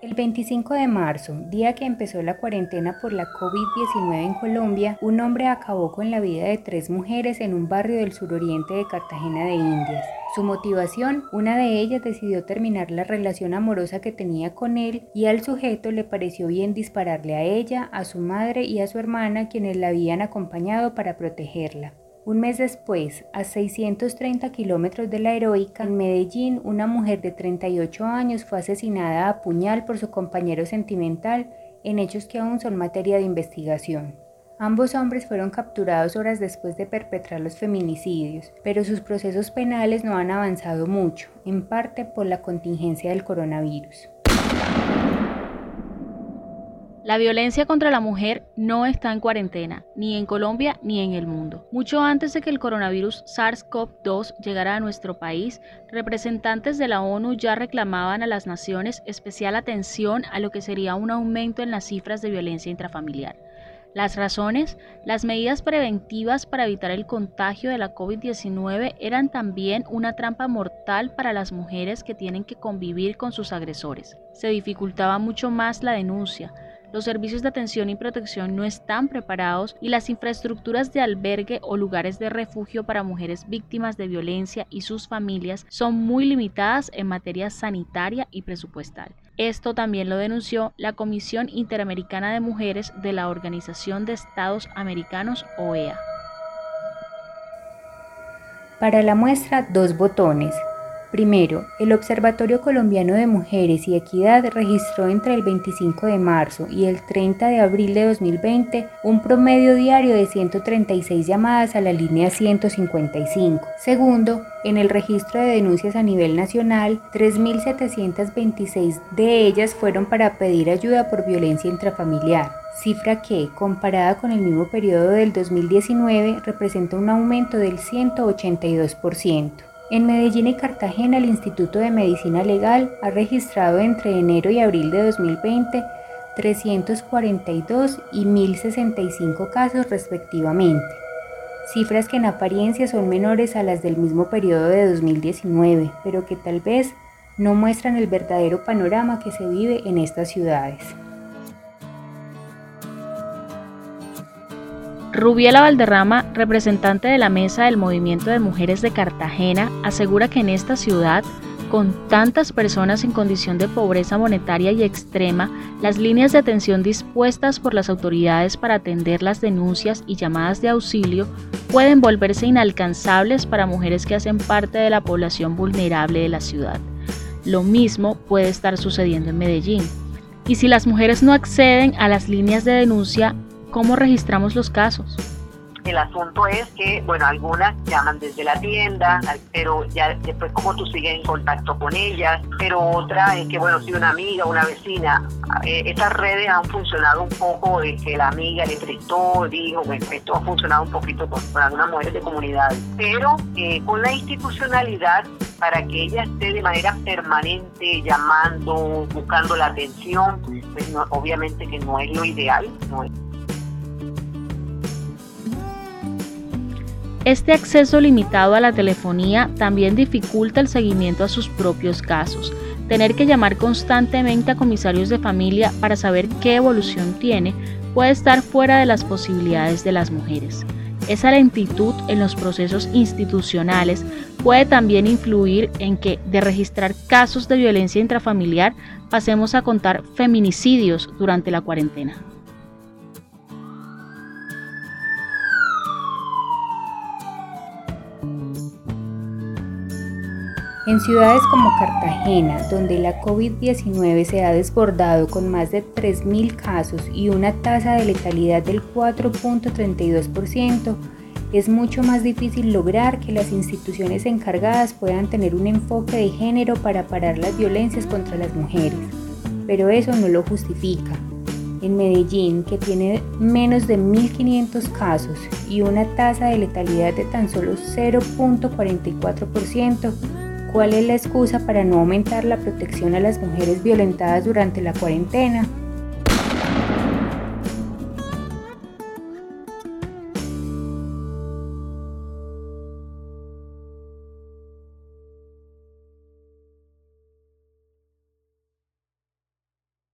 El 25 de marzo, día que empezó la cuarentena por la COVID-19 en Colombia, un hombre acabó con la vida de tres mujeres en un barrio del suroriente de Cartagena de Indias. Su motivación, una de ellas decidió terminar la relación amorosa que tenía con él y al sujeto le pareció bien dispararle a ella, a su madre y a su hermana quienes la habían acompañado para protegerla. Un mes después, a 630 kilómetros de la heroica, en Medellín, una mujer de 38 años fue asesinada a puñal por su compañero sentimental en hechos que aún son materia de investigación. Ambos hombres fueron capturados horas después de perpetrar los feminicidios, pero sus procesos penales no han avanzado mucho, en parte por la contingencia del coronavirus. La violencia contra la mujer no está en cuarentena, ni en Colombia ni en el mundo. Mucho antes de que el coronavirus SARS-CoV-2 llegara a nuestro país, representantes de la ONU ya reclamaban a las naciones especial atención a lo que sería un aumento en las cifras de violencia intrafamiliar. Las razones, las medidas preventivas para evitar el contagio de la COVID-19 eran también una trampa mortal para las mujeres que tienen que convivir con sus agresores. Se dificultaba mucho más la denuncia, los servicios de atención y protección no están preparados y las infraestructuras de albergue o lugares de refugio para mujeres víctimas de violencia y sus familias son muy limitadas en materia sanitaria y presupuestal. Esto también lo denunció la Comisión Interamericana de Mujeres de la Organización de Estados Americanos, OEA. Para la muestra, dos botones. Primero, el Observatorio Colombiano de Mujeres y Equidad registró entre el 25 de marzo y el 30 de abril de 2020 un promedio diario de 136 llamadas a la línea 155. Segundo, en el registro de denuncias a nivel nacional, 3.726 de ellas fueron para pedir ayuda por violencia intrafamiliar, cifra que, comparada con el mismo periodo del 2019, representa un aumento del 182%. En Medellín y Cartagena, el Instituto de Medicina Legal ha registrado entre enero y abril de 2020 342 y 1065 casos respectivamente, cifras que en apariencia son menores a las del mismo periodo de 2019, pero que tal vez no muestran el verdadero panorama que se vive en estas ciudades. Rubiela Valderrama, representante de la Mesa del Movimiento de Mujeres de Cartagena, asegura que en esta ciudad, con tantas personas en condición de pobreza monetaria y extrema, las líneas de atención dispuestas por las autoridades para atender las denuncias y llamadas de auxilio pueden volverse inalcanzables para mujeres que hacen parte de la población vulnerable de la ciudad. Lo mismo puede estar sucediendo en Medellín. Y si las mujeres no acceden a las líneas de denuncia, ¿Cómo registramos los casos? El asunto es que, bueno, algunas llaman desde la tienda, pero ya después como tú sigues en contacto con ellas, pero otra es que, bueno, si una amiga, una vecina, eh, estas redes han funcionado un poco de que la amiga le prestó, dijo, bueno, esto ha funcionado un poquito con, algunas mujeres de comunidad, pero eh, con la institucionalidad para que ella esté de manera permanente llamando, buscando la atención, pues obviamente que no es lo ideal, no es Este acceso limitado a la telefonía también dificulta el seguimiento a sus propios casos. Tener que llamar constantemente a comisarios de familia para saber qué evolución tiene puede estar fuera de las posibilidades de las mujeres. Esa lentitud en los procesos institucionales puede también influir en que de registrar casos de violencia intrafamiliar pasemos a contar feminicidios durante la cuarentena. En ciudades como Cartagena, donde la COVID-19 se ha desbordado con más de 3.000 casos y una tasa de letalidad del 4.32%, es mucho más difícil lograr que las instituciones encargadas puedan tener un enfoque de género para parar las violencias contra las mujeres. Pero eso no lo justifica. En Medellín, que tiene menos de 1.500 casos y una tasa de letalidad de tan solo 0.44%, ¿Cuál es la excusa para no aumentar la protección a las mujeres violentadas durante la cuarentena?